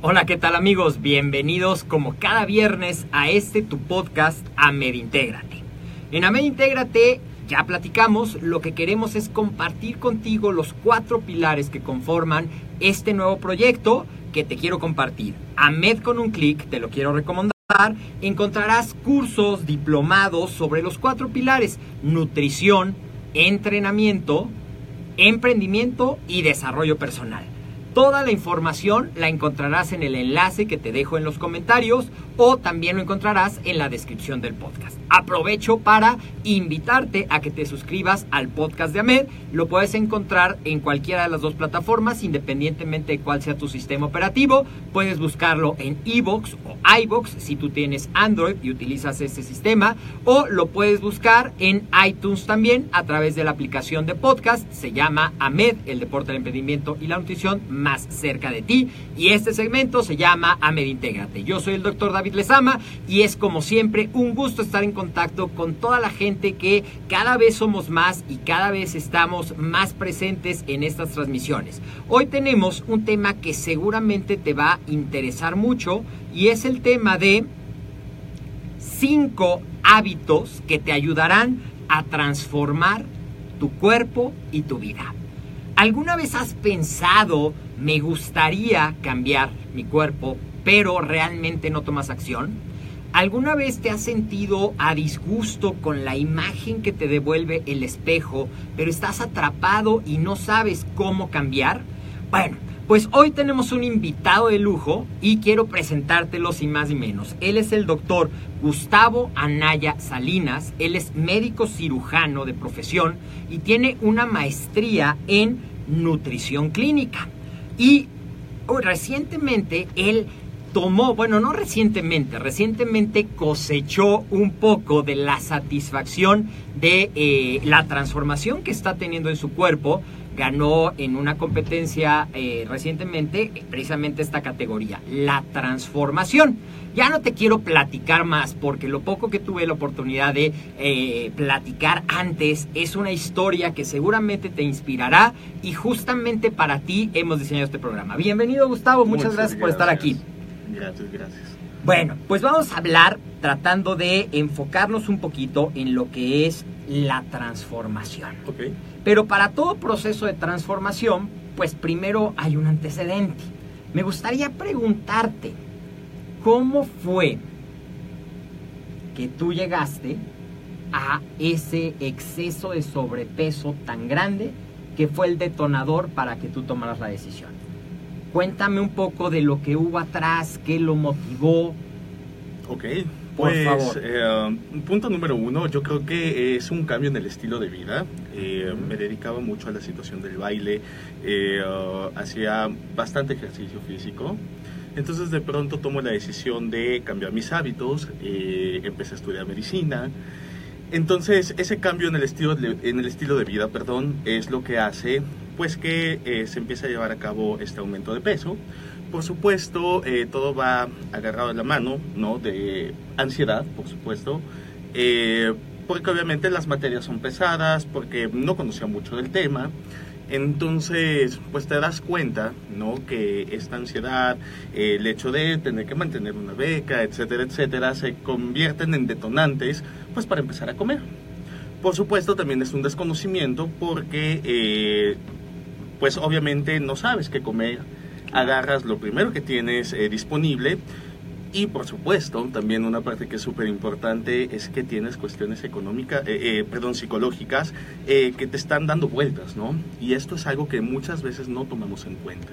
Hola, ¿qué tal amigos? Bienvenidos como cada viernes a este tu podcast Amed Intégrate. En Amed Intégrate ya platicamos, lo que queremos es compartir contigo los cuatro pilares que conforman este nuevo proyecto que te quiero compartir. Amed con un clic, te lo quiero recomendar. Encontrarás cursos diplomados sobre los cuatro pilares, nutrición, entrenamiento, emprendimiento y desarrollo personal. Toda la información la encontrarás en el enlace que te dejo en los comentarios o también lo encontrarás en la descripción del podcast. Aprovecho para invitarte a que te suscribas al podcast de Amed. Lo puedes encontrar en cualquiera de las dos plataformas, independientemente de cuál sea tu sistema operativo. Puedes buscarlo en iBox o iBox si tú tienes Android y utilizas ese sistema. O lo puedes buscar en iTunes también a través de la aplicación de podcast. Se llama Amed, el deporte, el emprendimiento y la nutrición más cerca de ti. Y este segmento se llama Amed Intégrate. Yo soy el doctor David Lezama y es como siempre un gusto estar en contacto con toda la gente que cada vez somos más y cada vez estamos más presentes en estas transmisiones. Hoy tenemos un tema que seguramente te va a interesar mucho y es el tema de cinco hábitos que te ayudarán a transformar tu cuerpo y tu vida. ¿Alguna vez has pensado, me gustaría cambiar mi cuerpo, pero realmente no tomas acción? ¿Alguna vez te has sentido a disgusto con la imagen que te devuelve el espejo, pero estás atrapado y no sabes cómo cambiar? Bueno, pues hoy tenemos un invitado de lujo y quiero presentártelo sin más ni menos. Él es el doctor Gustavo Anaya Salinas, él es médico cirujano de profesión y tiene una maestría en nutrición clínica. Y oh, recientemente él tomó, bueno, no recientemente, recientemente cosechó un poco de la satisfacción de eh, la transformación que está teniendo en su cuerpo. Ganó en una competencia eh, recientemente precisamente esta categoría, la transformación. Ya no te quiero platicar más porque lo poco que tuve la oportunidad de eh, platicar antes es una historia que seguramente te inspirará y justamente para ti hemos diseñado este programa. Bienvenido Gustavo, muchas, gracias por estar aquí. Gracias, gracias. Bueno, pues vamos a hablar tratando de enfocarnos un poquito en lo que es la transformación. Ok. Pero para todo proceso de transformación, pues primero hay un antecedente. Me gustaría preguntarte, ¿cómo fue que tú llegaste a ese exceso de sobrepeso tan grande que fue el detonador para que tú tomaras la decisión? Cuéntame un poco de lo que hubo atrás, qué lo motivó. Ok. Por Pues, favor. eh, punto número uno, yo creo que es un cambio en el estilo de vida. Eh, Me dedicaba mucho a la situación del baile, eh, uh, hacía bastante ejercicio físico. Entonces de pronto tomo la decisión de cambiar mis hábitos, eh, empecé a estudiar medicina. Entonces ese cambio en el estilo de, en el estilo de vida, perdón, es lo que hace pues que eh, se empiece a llevar a cabo este aumento de peso. Por supuesto, eh, todo va agarrado de la mano, ¿no? De ansiedad, por supuesto. Eh, porque obviamente las materias son pesadas, porque no conocía mucho del tema. Entonces, pues te das cuenta, ¿no? Que esta ansiedad, eh, el hecho de tener que mantener una beca, etcétera, etcétera, se convierten en detonantes, pues para empezar a comer. Por supuesto, también es un desconocimiento porque, pues obviamente no sabes qué comer, agarras lo primero que tienes eh, disponible y por supuesto, también una parte que es súper importante es que tienes cuestiones económicas, eh, eh, perdón, psicológicas eh, que te están dando vueltas, ¿no? Y esto es algo que muchas veces no tomamos en cuenta.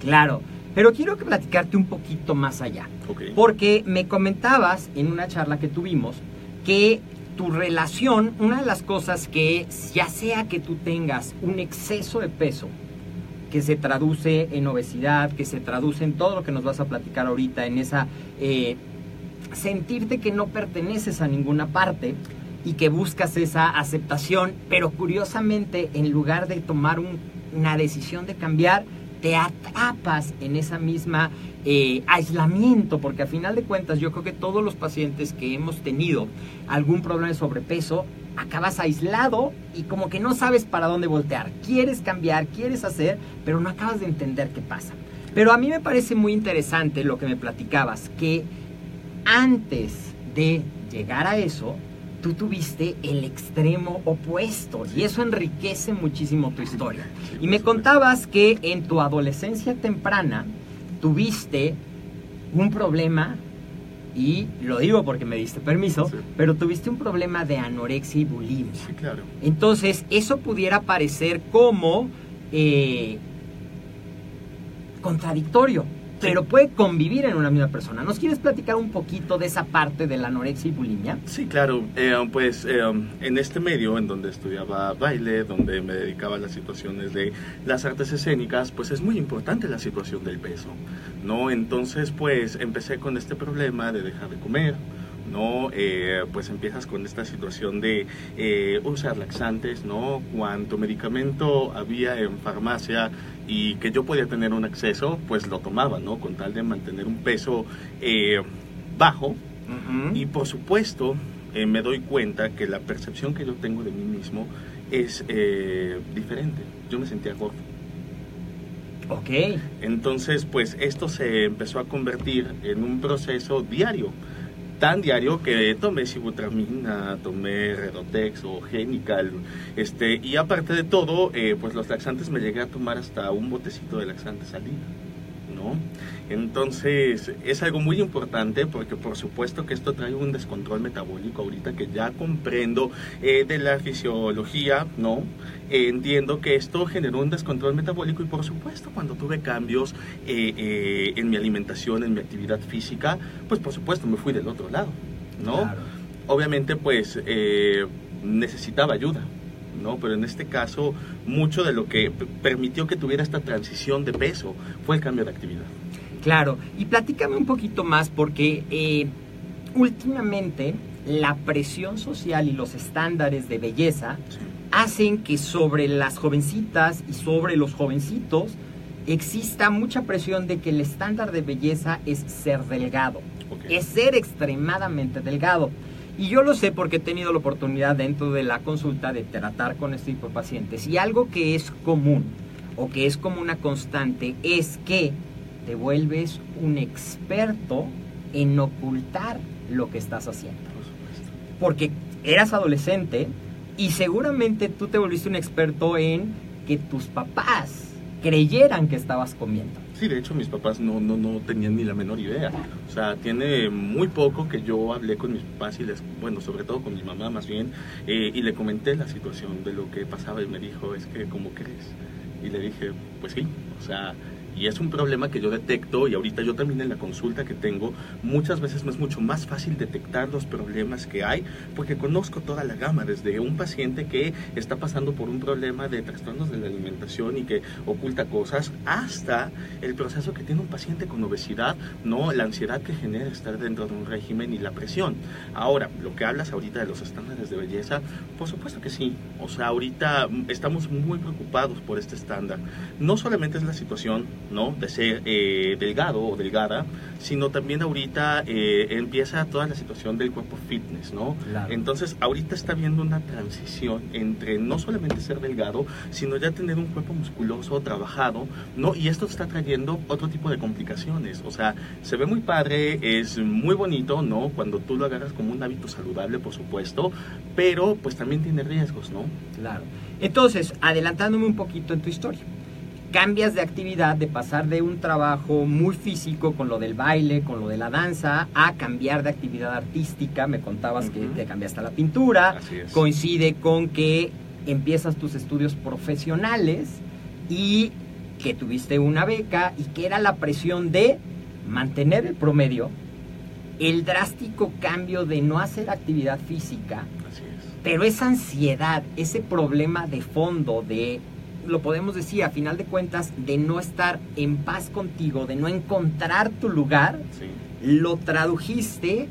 Claro, pero quiero que platicarte un poquito más allá. Ok. Porque me comentabas en una charla que tuvimos que tu relación, una de las cosas que ya sea que tú tengas un exceso de peso, que se traduce en obesidad, que se traduce en todo lo que nos vas a platicar ahorita, en esa eh, sentirte que no perteneces a ninguna parte y que buscas esa aceptación, pero curiosamente en lugar de tomar un- una decisión de cambiar, te atrapas en esa misma eh, aislamiento, porque a final de cuentas yo creo que todos los pacientes que hemos tenido algún problema de sobrepeso, acabas aislado y como que no sabes para dónde voltear. Quieres cambiar, quieres hacer, pero no acabas de entender qué pasa. Pero a mí me parece muy interesante lo que me platicabas, que antes de llegar a eso, tú tuviste el extremo opuesto y eso enriquece muchísimo tu historia. Y me contabas que en tu adolescencia temprana tuviste un problema, y lo digo porque me diste permiso, Sí. pero tuviste un problema de anorexia y bulimia. Sí, claro. Entonces, eso pudiera parecer como eh, contradictorio, pero puede convivir en una misma persona. ¿Nos quieres platicar un poquito de esa parte de la anorexia y bulimia? Sí, claro. Eh, pues eh, en este medio, en donde estudiaba baile, donde me dedicaba a las situaciones de las artes escénicas, pues es muy importante la situación del peso, ¿no? Entonces, pues empecé con este problema de dejar de comer, ¿no? Eh, pues empiezas con esta situación de eh, usar laxantes, ¿no? Cuanto medicamento había en farmacia y que yo podía tener un acceso, pues lo tomaba, ¿no? Con tal de mantener un peso eh, bajo, y por supuesto, eh, me doy cuenta que la percepción que yo tengo de mí mismo es eh, diferente. Yo me sentía gordo. Ok. Entonces, pues esto se empezó a convertir en un proceso diario. Tan diario que tomé sibutramina, tomé Redotex o Genical. Este, y aparte de todo, eh, pues los laxantes me llegué a tomar hasta un botecito de laxantes al. ¿No? Entonces es algo muy importante porque por supuesto que esto trae un descontrol metabólico ahorita que ya comprendo eh, de la fisiología, ¿no? Eh, entiendo que esto generó un descontrol metabólico y por supuesto cuando tuve cambios eh, en mi alimentación, en mi actividad física, pues por supuesto me fui del otro lado, ¿no? Claro. Obviamente pues necesitaba ayuda, ¿no? Pero en este caso, mucho de lo que permitió que tuviera esta transición de peso fue el cambio de actividad. Claro, y platícame un poquito más porque eh, últimamente la presión social y los estándares de belleza hacen que sobre las jovencitas y sobre los jovencitos exista mucha presión de que el estándar de belleza es ser delgado, es ser extremadamente delgado. Y yo lo sé porque he tenido la oportunidad dentro de la consulta de tratar con este tipo de pacientes. Y algo que es común o que es como una constante es que te vuelves un experto en ocultar lo que estás haciendo Por supuesto. porque eras adolescente y seguramente tú te volviste un experto en que tus papás creyeran que estabas comiendo. Sí, de hecho mis papás no, no, no tenían ni la menor idea. O sea, tiene muy poco que yo hablé con mis papás y les, bueno, sobre todo con mi mamá más bien, eh, y le comenté la situación de lo que pasaba y me dijo, es que, ¿cómo crees? Y le dije, pues sí, o sea, Y es un problema que yo detecto y ahorita yo también en la consulta que tengo, muchas veces me es mucho más fácil detectar los problemas que hay porque conozco toda la gama, desde un paciente que está pasando por un problema de trastornos de la alimentación y que oculta cosas, hasta el proceso que tiene un paciente con obesidad, no la ansiedad que genera estar dentro de un régimen y la presión. Ahora, lo que hablas ahorita de los estándares de belleza, por supuesto que sí. O sea, ahorita estamos muy preocupados por este estándar. No solamente es la situación ¿no? de ser eh, delgado o delgada, sino también ahorita eh, empieza toda la situación del cuerpo fitness, ¿no? Claro. Entonces, ahorita está viendo una transición entre no solamente ser delgado, sino ya tener un cuerpo musculoso, trabajado, ¿no? Y esto está trayendo otro tipo de complicaciones. O sea, se ve muy padre, es muy bonito, ¿no? Cuando tú lo agarras como un hábito saludable, por supuesto, pero pues también tiene riesgos, ¿no? Claro. Entonces, adelantándome un poquito en tu historia. Cambias de actividad, de pasar de un trabajo muy físico con lo del baile, con lo de la danza, a cambiar de actividad artística. Me contabas que te cambiaste a la pintura. Así es. Coincide con que empiezas tus estudios profesionales y que tuviste una beca y que era la presión de mantener el promedio, el drástico cambio de no hacer actividad física Así es. pero esa ansiedad, ese problema de fondo, de, lo podemos decir a final de cuentas, de no estar en paz contigo, de no encontrar tu lugar, Sí, lo tradujiste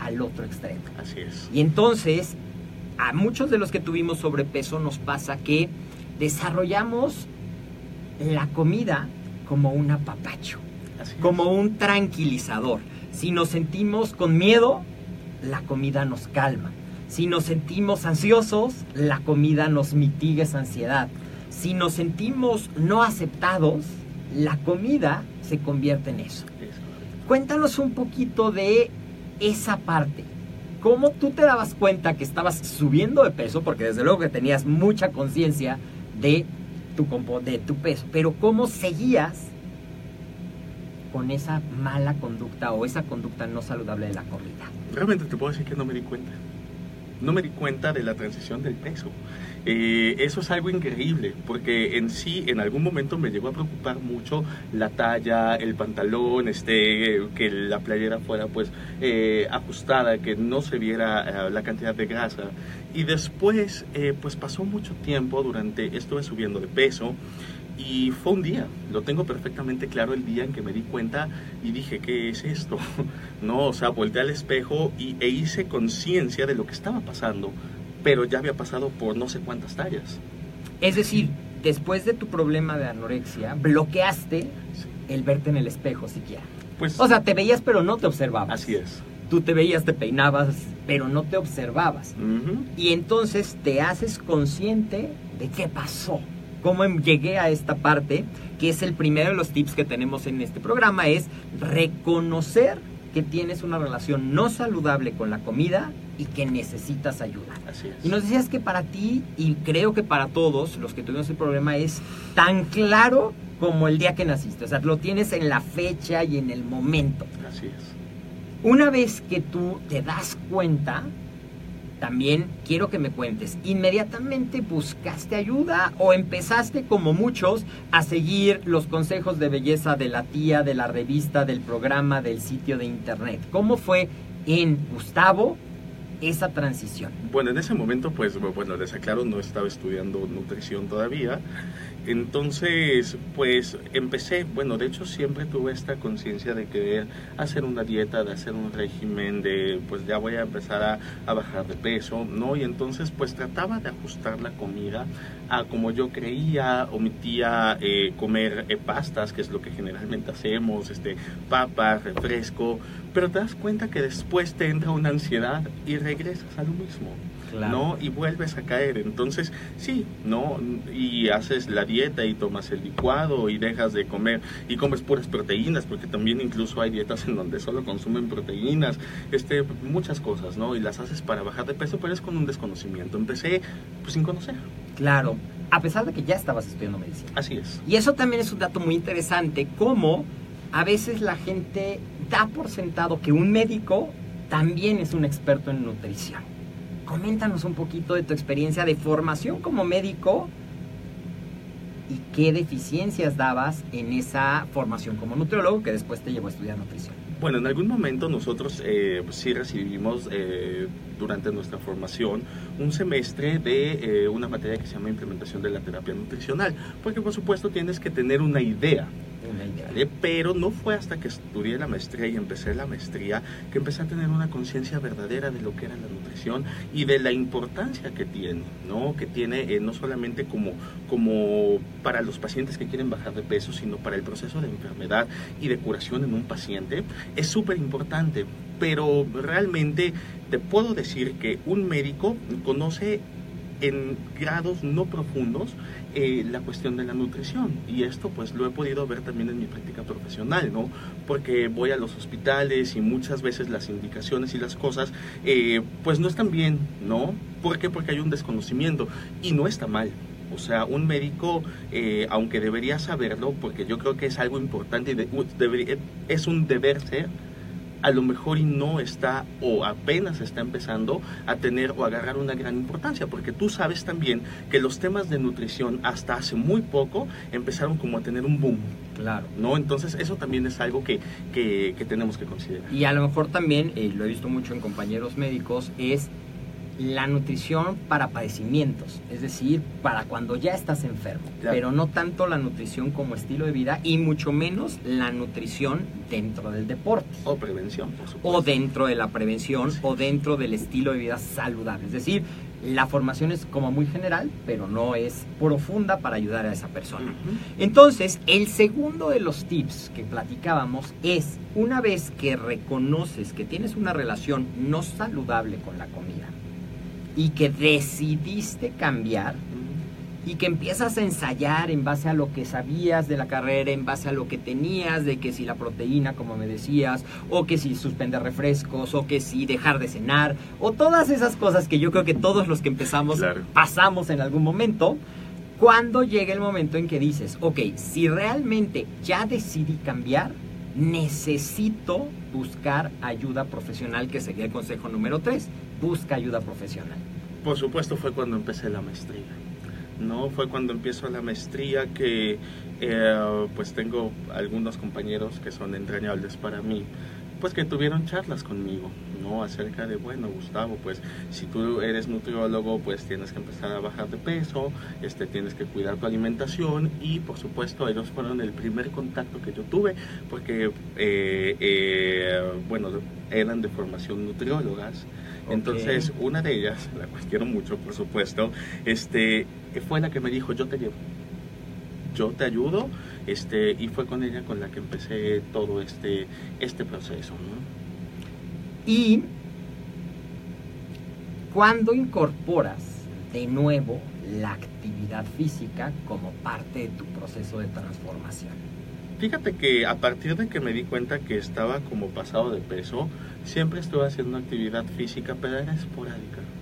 al otro extremo. así es. Y entonces, a muchos de los que tuvimos sobrepeso nos pasa que desarrollamos la comida como un apapacho, Así como un tranquilizador. Si nos sentimos con miedo, la comida nos calma. Si nos sentimos ansiosos, la comida nos mitiga esa ansiedad. Si nos sentimos no aceptados, la comida se convierte en eso. Cuéntanos un poquito de esa parte. ¿Cómo tú te dabas cuenta que estabas subiendo de peso? Porque desde luego que tenías mucha conciencia de tu, de tu peso. Pero ¿cómo seguías con esa mala conducta o esa conducta no saludable de la comida? Realmente te puedo decir que no me di cuenta. No me di cuenta de la transición del peso. Eh, eso es algo increíble, porque en sí, en algún momento me llegó a preocupar mucho la talla, el pantalón, este, que la playera fuera pues eh, ajustada, que no se viera eh, la cantidad de grasa. Y después, pues pasó mucho tiempo durante, estuve subiendo de peso. Y fue un día, lo tengo perfectamente claro el día en que me di cuenta y dije, ¿qué es esto? No, o sea, volteé al espejo y, e hice conciencia de lo que estaba pasando, pero ya había pasado por no sé cuántas tallas. Es decir, después de tu problema de anorexia, bloqueaste Sí. el verte en el espejo siquiera. Pues O sea, te veías pero no te observabas. así es. Tú te veías, te peinabas, pero no te observabas. Y entonces te haces consciente de qué pasó. Cómo em- llegué a esta parte, que es el primero de los tips que tenemos en este programa, es reconocer que tienes una relación no saludable con la comida y que necesitas ayuda. Así es. Y nos decías que para ti, y creo que para todos los que tuvimos el problema, es tan claro como el día que naciste. O sea, lo tienes en la fecha y en el momento. Así es. Una vez que tú te das cuenta, también quiero que me cuentes, ¿inmediatamente buscaste ayuda o empezaste como muchos a seguir los consejos de belleza de la tía, de la revista, del programa, del sitio de internet? ¿Cómo fue en Gustavo esa transición? Bueno, en ese momento, pues, bueno, les aclaro, no estaba estudiando nutrición todavía. Entonces, pues, empecé, bueno, de hecho siempre tuve esta conciencia de querer hacer una dieta, de hacer un régimen, de, pues, ya voy a empezar a, a bajar de peso, ¿no? Y entonces, pues, trataba de ajustar la comida a como yo creía, omitía eh, comer eh, pastas, que es lo que generalmente hacemos, este, papas, refresco, pero te das cuenta que después te entra una ansiedad y regresas a lo mismo. ¿no? Y vuelves a caer. Entonces, sí, ¿no? Y haces la dieta y tomas el licuado y dejas de comer y comes puras proteínas, porque también incluso hay dietas en donde solo consumen proteínas, este, muchas cosas, ¿no? Y las haces para bajar de peso, pero es con un desconocimiento. Empecé, pues, sin conocer. Claro, a pesar de que ya estabas estudiando medicina. Así es. Y eso también es un dato muy interesante, cómo a veces la gente da por sentado que un médico también es un experto en nutrición. Coméntanos un poquito de tu experiencia de formación como médico y qué deficiencias dabas en esa formación como nutriólogo que después te llevó a estudiar nutrición. Bueno, en algún momento nosotros eh, pues sí recibimos eh, durante nuestra formación un semestre de eh, una materia que se llama implementación de la terapia nutricional, porque por supuesto tienes que tener una idea Pero no fue hasta que estudié la maestría y empecé la maestría que empecé a tener una conciencia verdadera de lo que era la nutrición y de la importancia que tiene, ¿no? Que tiene eh, no solamente como, como para los pacientes que quieren bajar de peso, sino para el proceso de enfermedad y de curación en un paciente. Es súper importante, pero realmente te puedo decir que un médico conoce en grados no profundos eh, la cuestión de la nutrición. Y esto pues lo he podido ver también en mi práctica profesional no porque voy a los hospitales y muchas veces las indicaciones y las cosas eh, pues no están bien no ¿por qué? porque hay un desconocimiento. Y no está mal. O sea, un médico, eh, aunque debería saberlo, porque yo creo que es algo importante y es un deber ser, a lo mejor y no está o apenas está empezando a tener o agarrar una gran importancia, porque tú sabes también que los temas de nutrición hasta hace muy poco empezaron como a tener un boom, Claro. ¿no? Entonces eso también es algo que, que, que tenemos que considerar. Y a lo mejor también, eh, lo he visto mucho en compañeros médicos, es la nutrición para padecimientos, es decir, para cuando ya estás enfermo, pero no tanto la nutrición como estilo de vida y mucho menos la nutrición dentro del deporte. O prevención, por supuesto. o dentro de la prevención Sí. o dentro del estilo de vida saludable. Es decir, la formación es como muy general, pero no es profunda para ayudar a esa persona. Entonces, el segundo de los tips que platicábamos es, una vez que reconoces que tienes una relación no saludable con la comida y que decidiste cambiar, y que empiezas a ensayar en base a lo que sabías de la carrera, en base a lo que tenías, de que si la proteína, como me decías, o que si suspender refrescos, o que si dejar de cenar, o todas esas cosas que yo creo que todos los que empezamos Claro. pasamos en algún momento, cuando llega el momento en que dices, ok, si realmente ya decidí cambiar, necesito buscar ayuda profesional, que sería el consejo número 3, busca ayuda profesional. Por supuesto fue cuando empecé la maestría. No, fue cuando empiezo la maestría que eh, pues tengo algunos compañeros que son entrañables para mí, pues que tuvieron charlas conmigo, ¿no? Acerca de, bueno, Gustavo, pues si tú eres nutriólogo, pues tienes que empezar a bajar de peso, este, tienes que cuidar tu alimentación y por supuesto ellos fueron el primer contacto que yo tuve porque, eh, eh, bueno, eran de formación nutriólogas. Entonces, una de ellas, la cual quiero mucho, por supuesto, este, fue la que me dijo, yo te llevo, yo te ayudo, este, y fue con ella con la que empecé todo este, este proceso, ¿no? Y cuando incorporas de nuevo la actividad física como parte de tu proceso de transformación. Fíjate que a partir de que me di cuenta que estaba como pasado de peso, siempre estuve haciendo actividad física, pero era esporádica.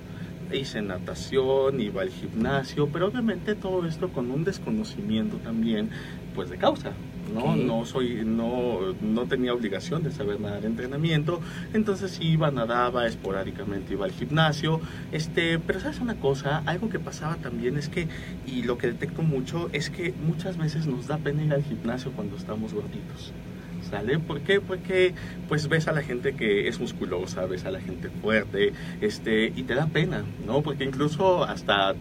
Hice natación, iba al gimnasio, pero obviamente todo esto con un desconocimiento también, pues de causa. No, no soy, no, no tenía obligación de saber nada de entrenamiento, entonces iba, nadaba esporádicamente, iba al gimnasio, este, pero sabes una cosa, algo que pasaba también es que, y lo que detecto mucho, es que muchas veces nos da pena ir al gimnasio cuando estamos gorditos. ¿Sale? ¿Por qué? Porque pues ves a la gente que es musculosa, ves a la gente fuerte, este, y te da pena, ¿no? Porque incluso hasta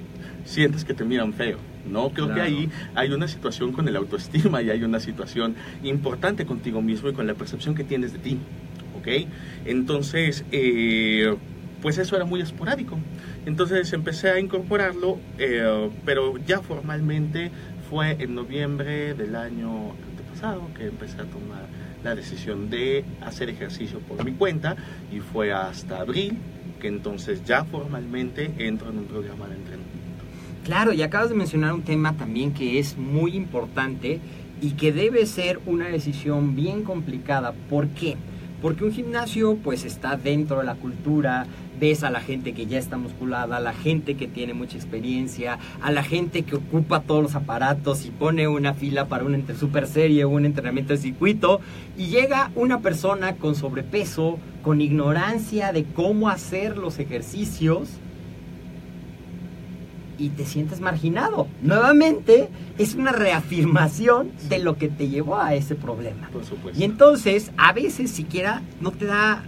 sientes que te miran feo, ¿no? Creo que Claro. ahí hay una situación con el autoestima y hay una situación importante contigo mismo y con la percepción que tienes de ti, ¿ok? Entonces, eh, pues eso era muy esporádico. Entonces empecé a incorporarlo, eh, pero ya formalmente fue en noviembre del año antepasado que empecé a tomar la decisión de hacer ejercicio por mi cuenta y fue hasta abril que entonces ya formalmente entro en un programa de entrenamiento. Claro, y acabas de mencionar un tema también que es muy importante y que debe ser una decisión bien complicada. ¿Por qué? Porque un gimnasio pues está dentro de la cultura, ves a la gente que ya está musculada, a la gente que tiene mucha experiencia, a la gente que ocupa todos los aparatos y pone una fila para una entre- super serie o un entrenamiento de circuito y llega una persona con sobrepeso, con ignorancia de cómo hacer los ejercicios y te sientes marginado. Nuevamente, es una reafirmación de lo que te llevó a ese problema. Por supuesto. Y entonces, a veces siquiera no te da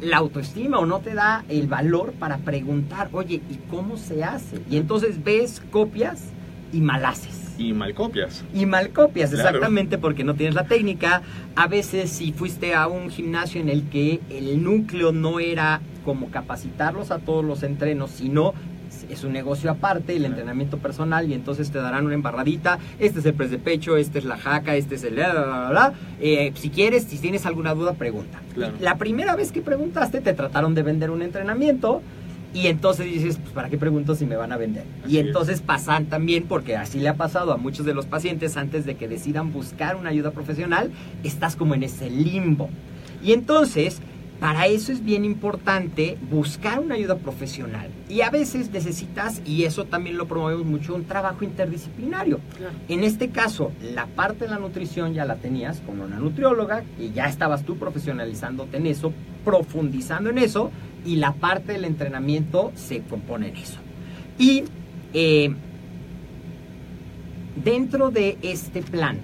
la autoestima o no te da el valor para preguntar, oye, ¿y cómo se hace? Y entonces ves, copias y malaces. Y mal copias. Y mal copias, Claro. exactamente, porque no tienes la técnica. A veces si fuiste a un gimnasio en el que el núcleo no era como capacitarlos a todos los entrenos, sino es un negocio aparte, el entrenamiento personal, y entonces te darán una embarradita, este es el press de pecho, este es la jaca, este es el... bla, bla, bla, bla. Eh, si quieres, si tienes alguna duda, pregunta. Claro. La primera vez que preguntaste, te trataron de vender un entrenamiento, y entonces dices, pues ¿para qué pregunto si me van a vender? Así y es. entonces pasan también, porque así le ha pasado a muchos de los pacientes antes de que decidan buscar una ayuda profesional, estás como en ese limbo. Y entonces, para eso es bien importante buscar una ayuda profesional. Y a veces necesitas, y eso también lo promovemos mucho, un trabajo interdisciplinario. Claro. En este caso, la parte de la nutrición ya la tenías con una nutrióloga y ya estabas tú profesionalizándote en eso, profundizando en eso, y la parte del entrenamiento se compone en eso. Y eh, dentro de este plan,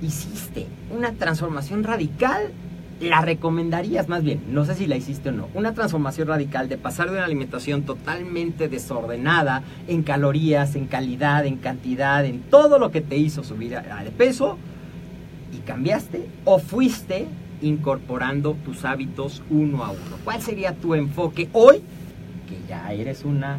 hiciste una transformación radical, la recomendarías más bien, no sé si la hiciste o no, una transformación radical de pasar de una alimentación totalmente desordenada en calorías, en calidad, en cantidad, en todo lo que te hizo subir de peso y cambiaste o fuiste incorporando tus hábitos uno a uno. ¿Cuál sería tu enfoque hoy que ya eres una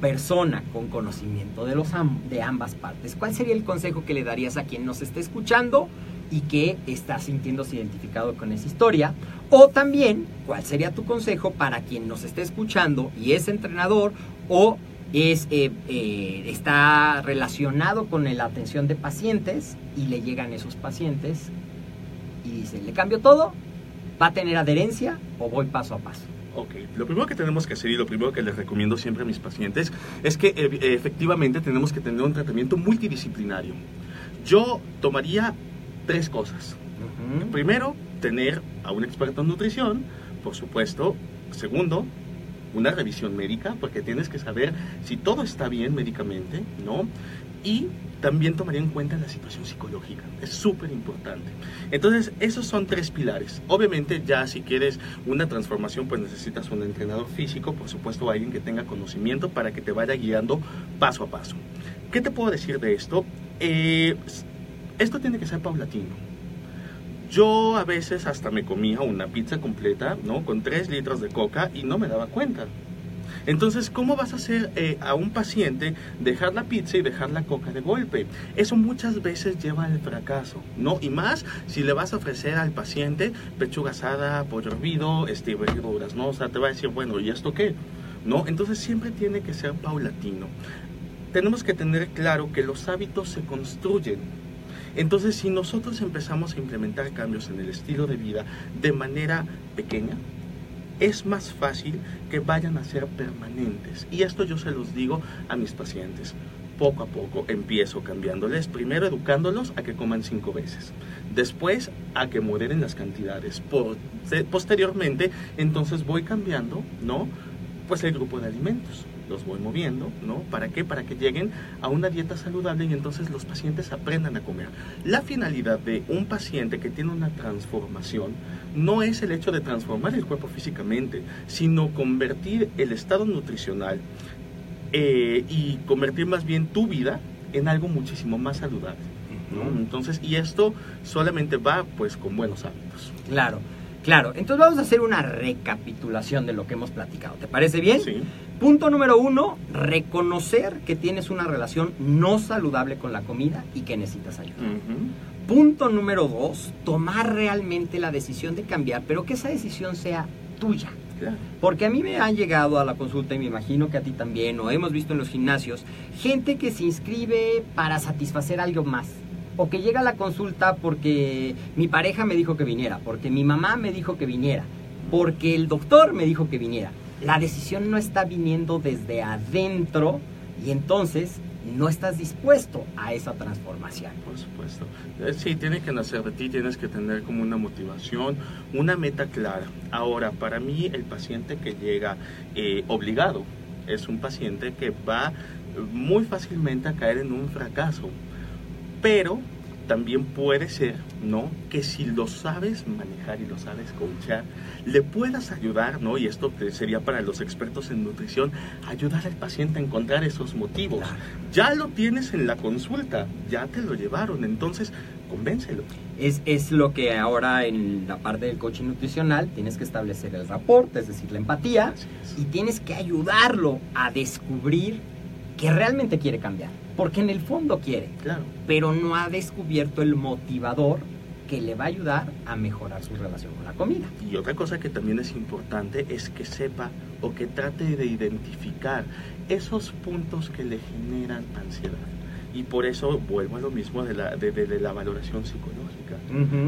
persona con conocimiento de, los de ambas partes. ¿Cuál sería el consejo que le darías a quien nos esté escuchando y que está sintiéndose identificado con esa historia? O también, ¿cuál sería tu consejo para quien nos esté escuchando y es entrenador o es, eh, eh, está relacionado con la atención de pacientes y le llegan esos pacientes y dice, ¿le cambio todo? ¿Va a tener adherencia o voy paso a paso? Ok, lo primero que tenemos que hacer y lo primero que les recomiendo siempre a mis pacientes es que eh, efectivamente tenemos que tener un tratamiento multidisciplinario. Yo tomaría tres cosas. Primero, tener a un experto en nutrición, por supuesto. Segundo, una revisión médica, porque tienes que saber si todo está bien médicamente, ¿no? Y también tomaría en cuenta la situación psicológica, es súper importante. Entonces, esos son tres pilares. Obviamente, ya si quieres una transformación, pues necesitas un entrenador físico, por supuesto, alguien que tenga conocimiento para que te vaya guiando paso a paso. ¿Qué te puedo decir de esto? Eh, esto tiene que ser paulatino. Yo a veces hasta me comía una pizza completa, ¿no? Con 3 litros de coca y no me daba cuenta. Entonces, ¿cómo vas a hacer eh, a un paciente dejar la pizza y dejar la coca de golpe? Eso muchas veces lleva al fracaso, ¿no? Y más si le vas a ofrecer al paciente pechuga asada, pollo hervido, este, ¿no? O sea, te va a decir, bueno, ¿y esto qué? ¿No? Entonces siempre tiene que ser paulatino. Tenemos que tener claro que los hábitos se construyen. Entonces, si nosotros empezamos a implementar cambios en el estilo de vida de manera pequeña, es más fácil que vayan a ser permanentes. Y esto yo se los digo a mis pacientes. Poco a poco empiezo cambiándoles, primero educándolos a que coman cinco veces, después a que moderen las cantidades. Por- posteriormente, entonces voy cambiando, ¿no? Pues el grupo de alimentos los voy moviendo, ¿no? ¿Para qué? Para que lleguen a una dieta saludable y entonces los pacientes aprendan a comer. La finalidad de un paciente que tiene una transformación no es el hecho de transformar el cuerpo físicamente, sino convertir el estado nutricional eh, y convertir más bien tu vida en algo muchísimo más saludable. ¿no? Entonces, y esto solamente va pues con buenos hábitos. Claro, claro. Entonces vamos a hacer una recapitulación de lo que hemos platicado. ¿Te parece bien? Sí. Punto número uno, reconocer que tienes una relación no saludable con la comida y que necesitas ayuda. Punto número dos, tomar realmente la decisión de cambiar, pero que esa decisión sea tuya. Claro. Porque a mí me han llegado a la consulta y me imagino que a ti también, o hemos visto en los gimnasios, gente que se inscribe para satisfacer algo más. O que llega a la consulta porque mi pareja me dijo que viniera, porque mi mamá me dijo que viniera, porque el doctor me dijo que viniera. La decisión no está viniendo desde adentro y entonces no estás dispuesto a esa transformación. Por supuesto. Eh, Sí, tiene que nacer de ti, tienes que tener como una motivación, una meta clara. Ahora, para mí, el paciente que llega eh, obligado, es un paciente que va muy fácilmente a caer en un fracaso. Pero también puede ser, ¿no? Que si lo sabes manejar y lo sabes coachar, le puedas ayudar, ¿no? Y esto sería para los expertos en nutrición, ayudar al paciente a encontrar esos motivos. Claro. Ya lo tienes en la consulta, ya te lo llevaron, entonces convéncelo. Es, es lo que ahora en la parte del coaching nutricional tienes que establecer el rapport, es decir, la empatía, y tienes que ayudarlo a descubrir que realmente quiere cambiar. Porque en el fondo quiere, Claro. pero no ha descubierto el motivador que le va a ayudar a mejorar su relación con la comida. Y otra cosa que también es importante es que sepa o que trate de identificar esos puntos que le generan ansiedad. Y por eso vuelvo a lo mismo de la, de, de- de la valoración psicológica.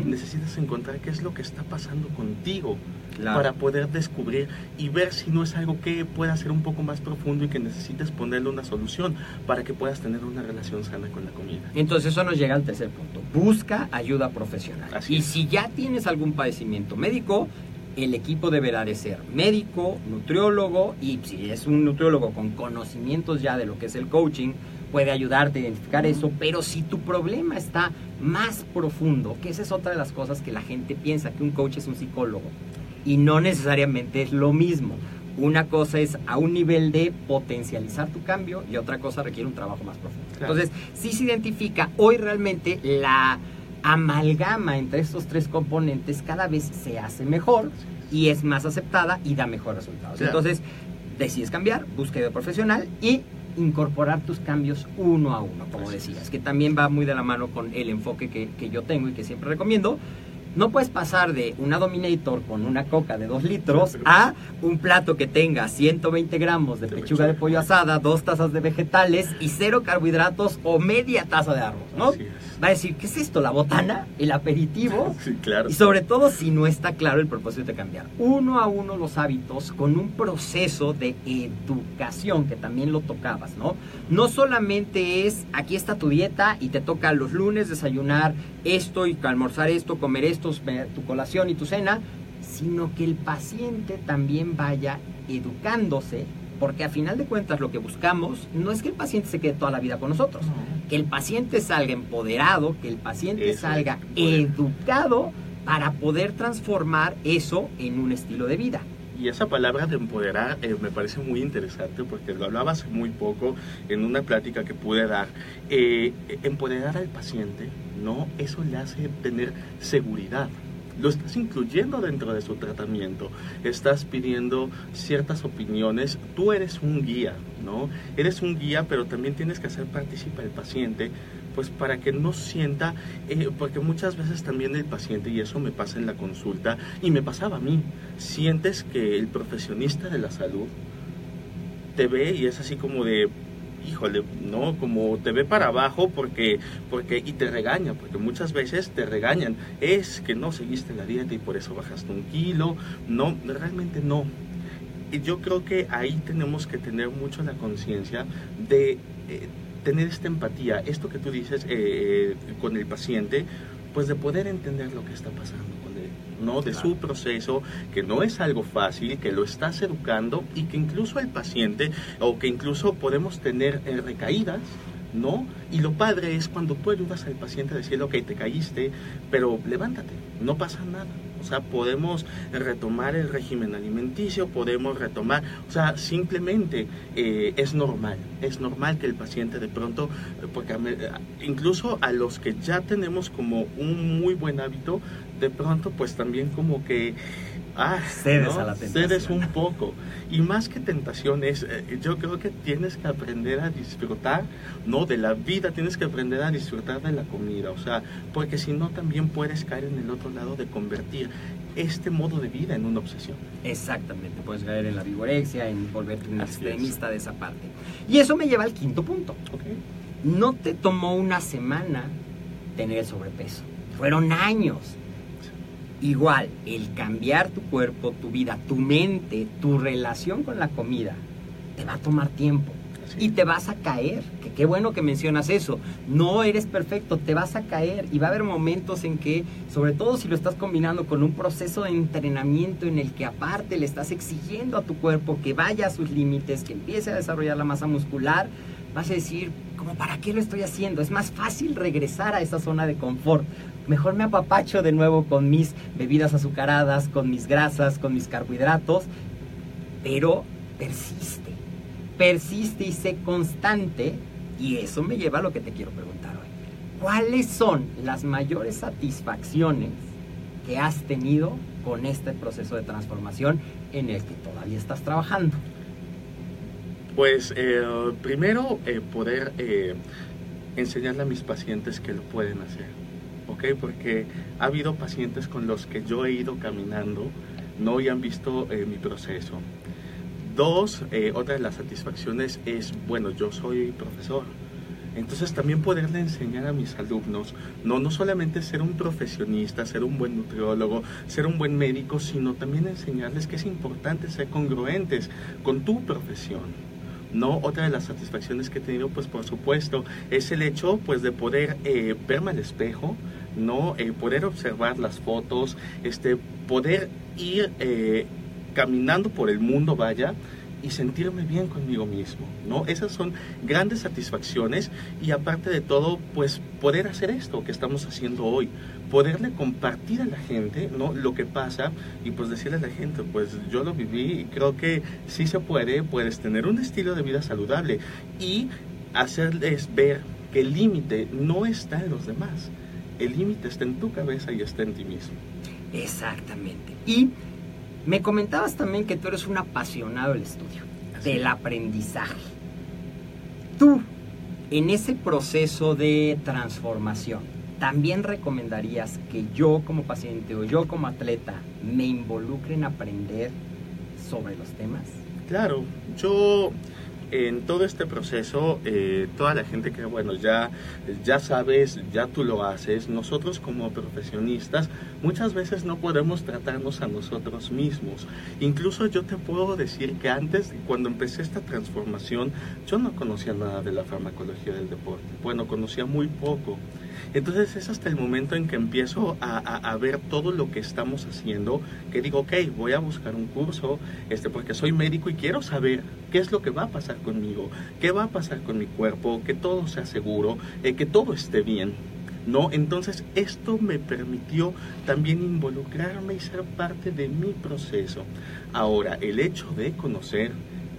Necesitas encontrar qué es lo que está pasando contigo Claro. para poder descubrir y ver si no es algo que pueda ser un poco más profundo y que necesites ponerle una solución para que puedas tener una relación sana con la comida. Entonces eso nos llega al tercer punto. Busca ayuda profesional. Así y es. si ya tienes algún padecimiento médico, el equipo deberá de ser médico, nutriólogo y si es un nutriólogo con conocimientos ya de lo que es el coaching, puede ayudarte a identificar eso, pero si tu problema está más profundo, que esa es otra de las cosas que la gente piensa, que un coach es un psicólogo y no necesariamente es lo mismo. Una cosa es a un nivel de potencializar tu cambio y otra cosa requiere un trabajo más profundo. Claro. Entonces, sí se identifica hoy realmente la amalgama entre estos tres componentes cada vez se hace mejor y es más aceptada y da mejores resultados. Claro. Entonces, decides cambiar, búsqueda profesional y incorporar tus cambios uno a uno, como decías, que también va muy de la mano con el enfoque que, que yo tengo y que siempre recomiendo. No puedes pasar de una Dominator con una coca de 2 litros a un plato que tenga 120 gramos de pechuga de pollo asada, dos tazas de vegetales y cero carbohidratos o media taza de arroz, ¿no? Así es. Va a decir, ¿qué es esto? ¿La botana? ¿El aperitivo? Sí, claro. Y sobre todo si no está claro el propósito de cambiar. Uno a uno los hábitos con un proceso de educación que también lo tocabas, ¿no? No solamente es aquí está tu dieta y te toca los lunes desayunar esto y almorzar esto, comer esto, tu colación y tu cena, sino que el paciente también vaya educándose, porque a final de cuentas lo que buscamos no es que el paciente se quede toda la vida con nosotros, que el paciente salga empoderado, que el paciente Eso, salga educado para poder transformar eso en un estilo de vida. Y esa palabra de empoderar eh, me parece muy interesante porque lo hablaba hace muy poco en una plática que pude dar. Eh, empoderar al paciente, ¿no? Eso le hace tener seguridad. Lo estás incluyendo dentro de su tratamiento, estás pidiendo ciertas opiniones, tú eres un guía, ¿no? Eres un guía, pero también tienes que hacer partícipe al paciente, pues para que no sienta, eh, porque muchas veces también el paciente, y eso me pasa en la consulta, y me pasaba a mí, sientes que el profesionista de la salud te ve y es así como de, híjole, no, como te ve para abajo porque, porque, y te regaña, porque muchas veces te regañan, es que no seguiste la dieta y por eso bajaste un kilo, no, realmente no. Y yo creo que ahí tenemos que tener mucho la conciencia de eh, tener esta empatía, esto que tú dices eh, con el paciente, pues de poder entender lo que está pasando ¿no? De su proceso, que no es algo fácil, que lo estás educando y que incluso el paciente, o que incluso podemos tener eh, recaídas, ¿no? Y lo padre es cuando tú ayudas al paciente a decirle, ok, te caíste, pero levántate, no pasa nada. O sea, podemos retomar el régimen alimenticio, podemos retomar, o sea, simplemente eh, es normal, es normal que el paciente de pronto, eh, porque me- incluso a los que ya tenemos como un muy buen hábito, de pronto pues también como que... Ah, Cedes a la tentación. Cedes un poco. Y más que tentación es, eh, yo creo que tienes que aprender a disfrutar, ¿no? De la vida, tienes que aprender a disfrutar de la comida, o sea, porque si no también puedes caer en el otro lado de convertir este modo de vida en una obsesión. Exactamente, puedes caer en la vigorexia, en volverte un Así es. extremista de esa parte. Y eso me lleva al quinto punto. ¿Ok? No te tomó una semana tener el sobrepeso, fueron años. Igual, el cambiar tu cuerpo, tu vida, tu mente, tu relación con la comida, te va a tomar tiempo. y te vas a caer. Que qué bueno que mencionas eso. No eres perfecto, te vas a caer y va a haber momentos en que, sobre todo si lo estás combinando con un proceso de entrenamiento en el que aparte le estás exigiendo a tu cuerpo que vaya a sus límites, que empiece a desarrollar la masa muscular, vas a decir, como para qué lo estoy haciendo? Es más fácil regresar a esa zona de confort. Mejor me apapacho de nuevo con mis bebidas azucaradas, con mis grasas, con mis carbohidratos, pero persiste, persiste y sé constante y eso me lleva a lo que te quiero preguntar hoy. ¿Cuáles son las mayores satisfacciones que has tenido con este proceso de transformación en el que todavía estás trabajando? Pues eh, primero eh, poder eh, enseñarle a mis pacientes que lo pueden hacer, ¿ok? Porque ha habido pacientes con los que yo he ido caminando, no y han visto mi proceso. Dos, otra de las satisfacciones es, bueno, yo soy profesor, entonces también poderle enseñar a mis alumnos, no, no solamente ser un profesionista, ser un buen nutriólogo, ser un buen médico, sino también enseñarles que es importante ser congruentes con tu profesión. No, otra de las satisfacciones que he tenido, pues por supuesto, es el hecho pues de poder eh, verme al espejo, no, poder observar las fotos, este, poder ir eh, caminando por el mundo, vaya, y sentirme bien conmigo mismo, ¿no? Esas son grandes satisfacciones y aparte de todo, pues poder hacer esto que estamos haciendo hoy, poderle compartir a la gente, ¿no? Lo que pasa y pues decirle a la gente, pues yo lo viví y creo que sí se puede, puedes tener un estilo de vida saludable y hacerles ver que el límite no está en los demás, el límite está en tu cabeza y está en ti mismo. Exactamente. Y me comentabas también que tú eres un apasionado del estudio, del aprendizaje. Tú, en ese proceso de transformación, ¿también recomendarías que yo como paciente o yo como atleta me involucre en aprender sobre los temas? Claro, yo en todo este proceso, eh, toda la gente que, bueno, ya, ya sabes, ya tú lo haces, nosotros como profesionistas muchas veces no podemos tratarnos a nosotros mismos. Incluso yo te puedo decir que antes, cuando empecé esta transformación, yo no conocía nada de la farmacología del deporte. Bueno, conocía muy poco. Entonces es hasta el momento en que empiezo a, ver todo lo que estamos haciendo, que digo, ok, voy a buscar un curso, este, porque soy médico y quiero saber qué es lo que va a pasar conmigo, qué va a pasar con mi cuerpo, que todo sea seguro, eh, que todo esté bien. ¿no? Entonces esto me permitió también involucrarme y ser parte de mi proceso. Ahora, el hecho de conocer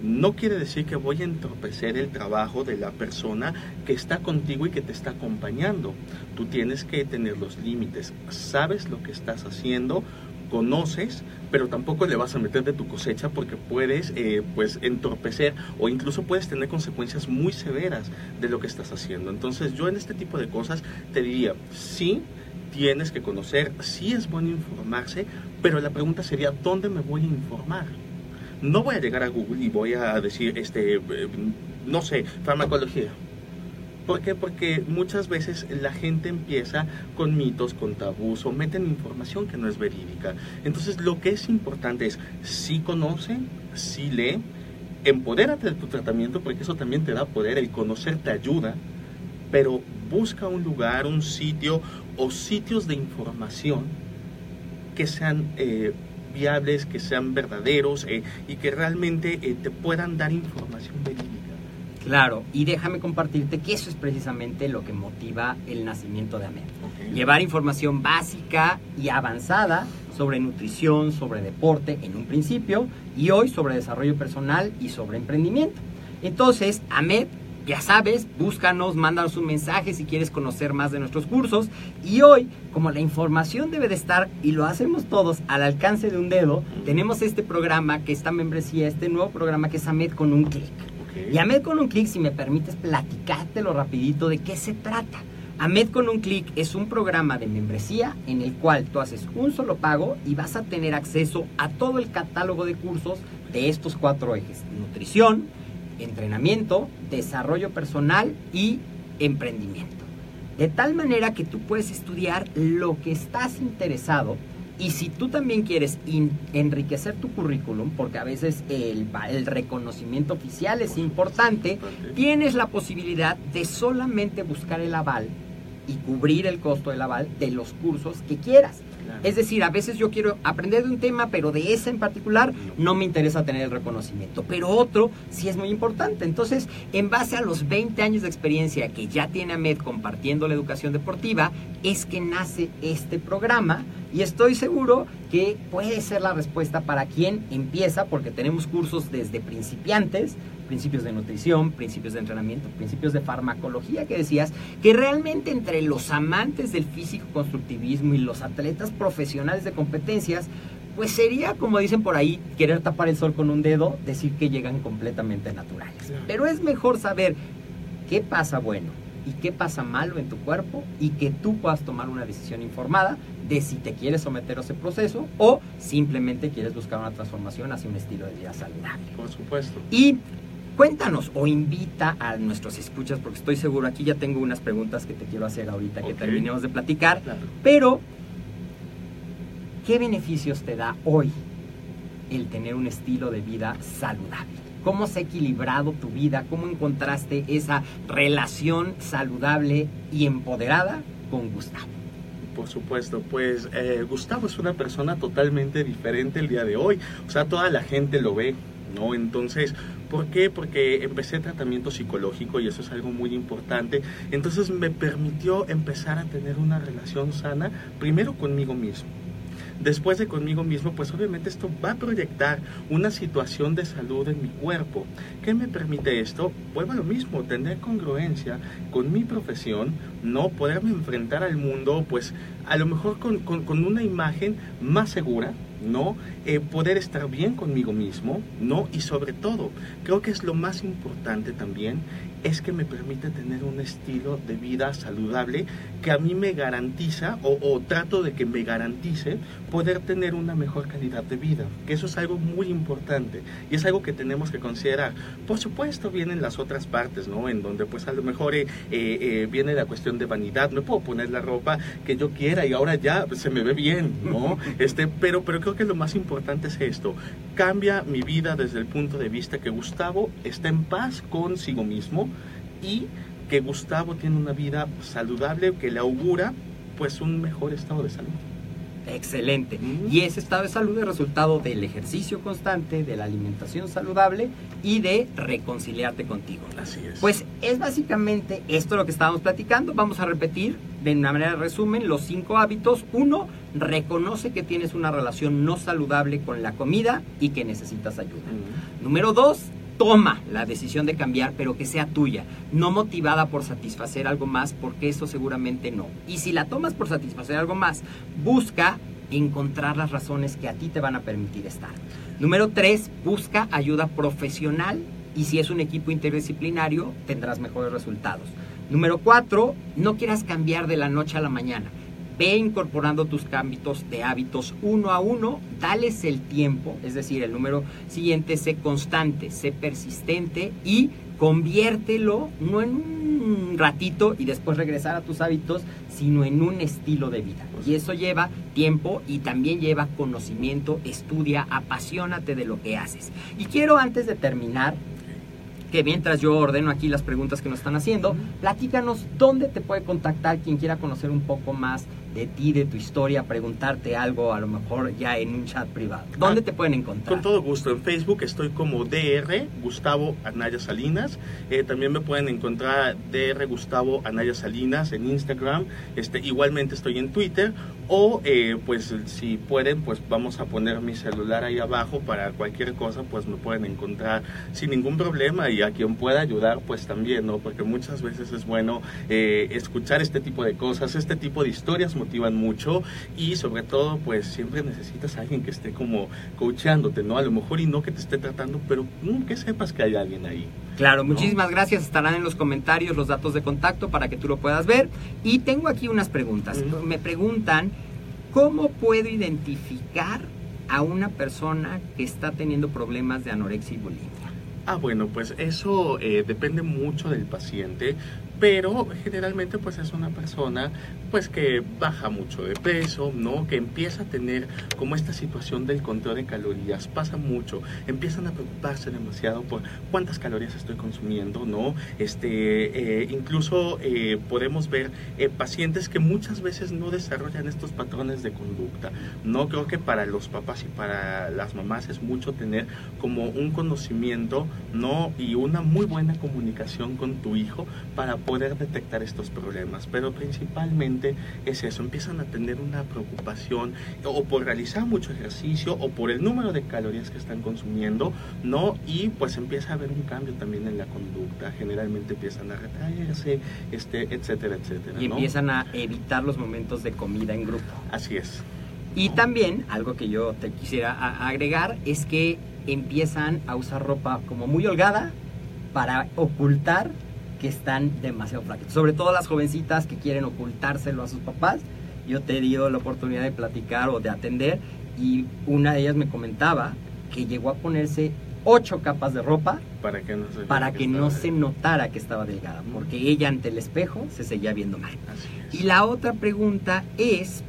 no quiere decir que voy a entorpecer el trabajo de la persona que está contigo y que te está acompañando. Tú tienes que tener los límites, sabes lo que estás haciendo, conoces, pero tampoco le vas a meter de tu cosecha porque puedes eh, pues entorpecer o incluso puedes tener consecuencias muy severas de lo que estás haciendo. Entonces yo en este tipo de cosas te diría, sí, tienes que conocer, sí es bueno informarse, pero la pregunta sería, ¿dónde me voy a informar? No voy a llegar a Google y voy a decir, este, eh, no sé, farmacología. ¿Por qué? Porque muchas veces la gente empieza con mitos, con tabús o meten información que no es verídica. Entonces lo que es importante es, si conoce, si lee, empodérate de tu tratamiento porque eso también te da poder, el conocer te ayuda, pero busca un lugar, un sitio o sitios de información que sean... Eh, viables, que sean verdaderos eh, y que realmente eh, te puedan dar información verídica. Claro, y déjame compartirte que eso es precisamente lo que motiva el nacimiento de AMED. Llevar información básica y avanzada sobre nutrición, sobre deporte en un principio y hoy sobre desarrollo personal y sobre emprendimiento. Entonces, AMED ya sabes, búscanos, mándanos un mensaje si quieres conocer más de nuestros cursos. Y hoy, como la información debe de estar, y lo hacemos todos al alcance de un dedo, tenemos este programa que está membresía, este nuevo programa que es AMED con un clic. Y AMED con un clic, si me permites platicártelo rapidito de qué se trata. AMED con un clic es un programa de membresía en el cual tú haces un solo pago y vas a tener acceso a todo el catálogo de cursos de estos cuatro ejes. Nutrición, entrenamiento, desarrollo personal y emprendimiento. De tal manera que tú puedes estudiar lo que estás interesado Y si tú también quieres enriquecer tu currículum, porque a veces el, el reconocimiento oficial es importante. tienes la posibilidad de solamente buscar el aval y cubrir el costo del aval de los cursos que quieras. Es decir, a veces yo quiero aprender de un tema, pero de ese en particular no me interesa tener el reconocimiento. Pero otro sí es muy importante. Entonces, en base a los 20 años de experiencia que ya tiene AMED compartiendo la educación deportiva, es que nace este programa y estoy seguro que puede ser la respuesta para quien empieza, porque tenemos cursos desde principiantes, principios de nutrición, principios de entrenamiento, principios de farmacología que decías, que realmente entre los amantes del físico constructivismo y los atletas profesionales de competencias, pues sería, como dicen por ahí, querer tapar el sol con un dedo, decir que llegan completamente naturales. Pero es mejor saber qué pasa bueno y qué pasa malo en tu cuerpo y que tú puedas tomar una decisión informada de si te quieres someter a ese proceso o simplemente quieres buscar una transformación hacia un estilo de vida saludable. Por supuesto. Y cuéntanos o invita a nuestros escuchas, porque estoy seguro, aquí ya tengo unas preguntas que te quiero hacer ahorita que terminemos de platicar, Claro. pero ¿qué beneficios te da hoy el tener un estilo de vida saludable? ¿Cómo se ha equilibrado tu vida? ¿Cómo encontraste esa relación saludable y empoderada con Gustavo? Por supuesto, pues eh, Gustavo es una persona totalmente diferente el día de hoy. O sea, toda la gente lo ve, ¿no? Entonces, ¿por qué? Porque empecé tratamiento psicológico y eso es algo muy importante. Entonces me permitió empezar a tener una relación sana, primero conmigo mismo. Después de conmigo mismo, pues obviamente esto va a proyectar una situación de salud en mi cuerpo. ¿Qué me permite esto? Vuelvo lo mismo, tener congruencia con mi profesión, no poderme enfrentar al mundo, pues a lo mejor con, con- con una imagen más segura, ¿no? Eh, poder estar bien conmigo mismo, ¿no? Y sobre todo, creo que es lo más importante también, es que me permite tener un estilo de vida saludable que a mí me garantiza o, trato de que me garantice poder tener una mejor calidad de vida, que eso es algo muy importante y es algo que tenemos que considerar. Por supuesto vienen las otras partes, ¿no? En donde pues a lo mejor eh, eh, eh, viene la cuestión de vanidad, me puedo poner la ropa que yo quiera y ahora ya se me ve bien, ¿no? Este, pero, pero creo que lo más importante es esto, cambia mi vida desde el punto de vista que Gustavo está en paz consigo mismo y que Gustavo tiene una vida saludable que le augura pues un mejor estado de salud. Excelente. Y ese estado de salud es resultado del ejercicio constante, de la alimentación saludable y de reconciliarte contigo. Así es. Pues es básicamente esto lo que estábamos platicando. Vamos a repetir de una manera de resumen los cinco hábitos. Uno, reconoce que tienes una relación no saludable con la comida y que necesitas ayuda. Número dos, toma la decisión de cambiar, pero que sea tuya, no motivada por satisfacer algo más, porque eso seguramente no. Y si la tomas por satisfacer algo más, busca encontrar las razones que a ti te van a permitir estar. Número tres, busca ayuda profesional y si es un equipo interdisciplinario, tendrás mejores resultados. Número cuatro, no quieras cambiar de la noche a la mañana. Ve incorporando tus cambios de hábitos uno a uno, dales el tiempo, es decir, el número siguiente, sé constante, sé persistente y conviértelo no en un ratito y después regresar a tus hábitos, sino en un estilo de vida. Y eso lleva tiempo y también lleva conocimiento, estudia, apasionate de lo que haces. Y quiero antes de terminar que mientras yo ordeno aquí las preguntas que nos están haciendo, platícanos dónde te puede contactar quien quiera conocer un poco más de ti, de tu historia, preguntarte algo, a lo mejor ya en un chat privado. ¿Dónde Ah, te pueden encontrar? Con todo gusto. En Facebook estoy como DR Gustavo Anaya Salinas. Eh, también me pueden encontrar DR Gustavo Anaya Salinas en Instagram. Este, igualmente estoy en Twitter. O eh, pues si pueden, pues vamos a poner mi celular ahí abajo para cualquier cosa, pues me pueden encontrar sin ningún problema. Y a quien pueda ayudar, pues también, ¿no? Porque muchas veces es bueno eh, escuchar este tipo de cosas, este tipo de historias motivan mucho y sobre todo pues siempre necesitas a alguien que esté como coacheándote, ¿no? A lo mejor y no que te esté tratando, pero mm, que sepas que hay alguien ahí. Claro, muchísimas gracias. Estarán en los comentarios los datos de contacto para que tú lo puedas ver. Y tengo aquí unas preguntas. Me preguntan, ¿cómo puedo identificar a una persona que está teniendo problemas de anorexia y bulimia? Ah, bueno, pues eso eh, depende mucho del paciente, pero generalmente pues es una persona pues que baja mucho de peso, ¿no? Que empieza a tener como esta situación del conteo de calorías, pasa mucho, empiezan a preocuparse demasiado por cuántas calorías estoy consumiendo, ¿no? Este, eh, incluso eh, podemos ver eh, pacientes que muchas veces no desarrollan estos patrones de conducta, ¿no? Creo que para los papás y para las mamás es mucho tener como un conocimiento, ¿no? Y una muy buena comunicación con tu hijo para poder detectar estos problemas, pero principalmente es eso, empiezan a tener una preocupación o por realizar mucho ejercicio o por el número de calorías que están consumiendo, ¿no? Y pues empieza a haber un cambio también en la conducta, generalmente empiezan a retraerse, este, etcétera, etcétera. Y ¿no? empiezan a evitar los momentos de comida en grupo. Así es. Y también, algo que yo te quisiera agregar, es que empiezan a usar ropa como muy holgada para ocultar que están demasiado flacos. Sobre todo las jovencitas que quieren ocultárselo a sus papás. Yo te he dado la oportunidad de platicar o de atender y una de ellas me comentaba que llegó a ponerse ocho capas de ropa Para que no se, para que no estaba- se notara que estaba delgada, porque ella ante el espejo se seguía viendo mal. Y la otra pregunta es,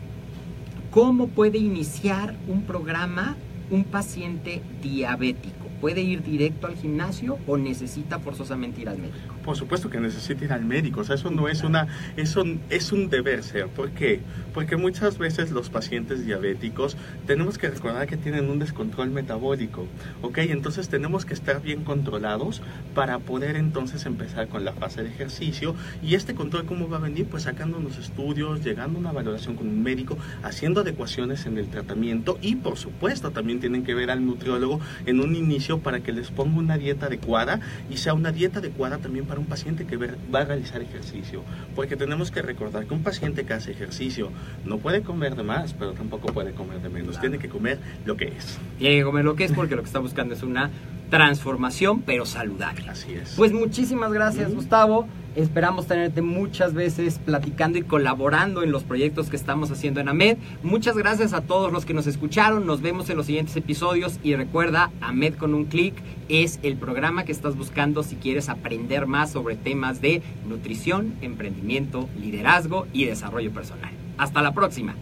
¿cómo puede iniciar un programa un paciente diabético? ¿Puede ir directo al gimnasio o necesita forzosamente ir al médico? Por supuesto que necesita ir al médico, o sea, eso no es una, eso es un deber ser. ¿Por qué? Porque muchas veces los pacientes diabéticos tenemos que recordar que tienen un descontrol metabólico, ¿ok? Entonces tenemos que estar bien controlados para poder entonces empezar con la fase de ejercicio. Y este control, ¿cómo va a venir? Pues sacando unos estudios, llegando a una valoración con un médico, haciendo adecuaciones en el tratamiento y por supuesto también tienen que ver al nutriólogo en un inicio para que les ponga una dieta adecuada y sea una dieta adecuada también para un paciente que va a realizar ejercicio. Porque tenemos que recordar que un paciente que hace ejercicio no puede comer de más, pero tampoco puede comer de menos. Tiene que comer lo que es. Tiene que comer lo que es porque lo que está buscando es una transformación, pero saludable. Así es. Pues muchísimas gracias. Gustavo. Esperamos tenerte muchas veces platicando y colaborando en los proyectos que estamos haciendo en AMED. Muchas gracias a todos los que nos escucharon. Nos vemos en los siguientes episodios. Y recuerda, AMED con un clic es el programa que estás buscando si quieres aprender más sobre temas de nutrición, emprendimiento, liderazgo y desarrollo personal. Hasta la próxima.